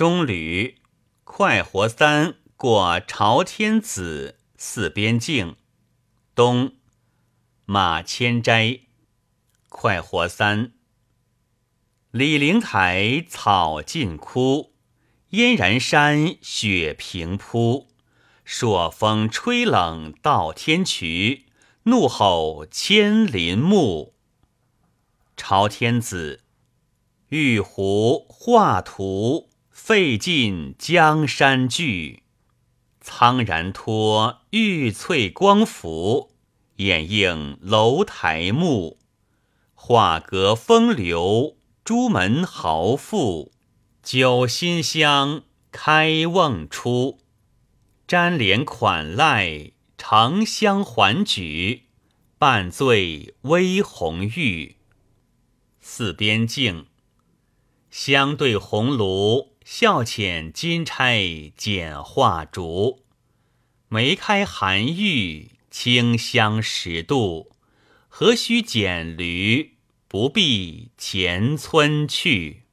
中吕快活三过朝天子，四边境。东马千斋，快活三。李陵台草尽枯，燕然山雪平铺。朔风吹冷到天衢，怒吼千林木。朝天子，玉壶画图，费尽江山巨。苍然托玉翠光浮，掩映楼台幕。画阁风流，朱门豪富，酒新香，开瓮出。瞻帘款赖，长香环举，半醉微红玉。四边镜，相对红炉，笑遣金钗剪画烛。梅开寒玉，清香十度。何须剪驴，不必前村去。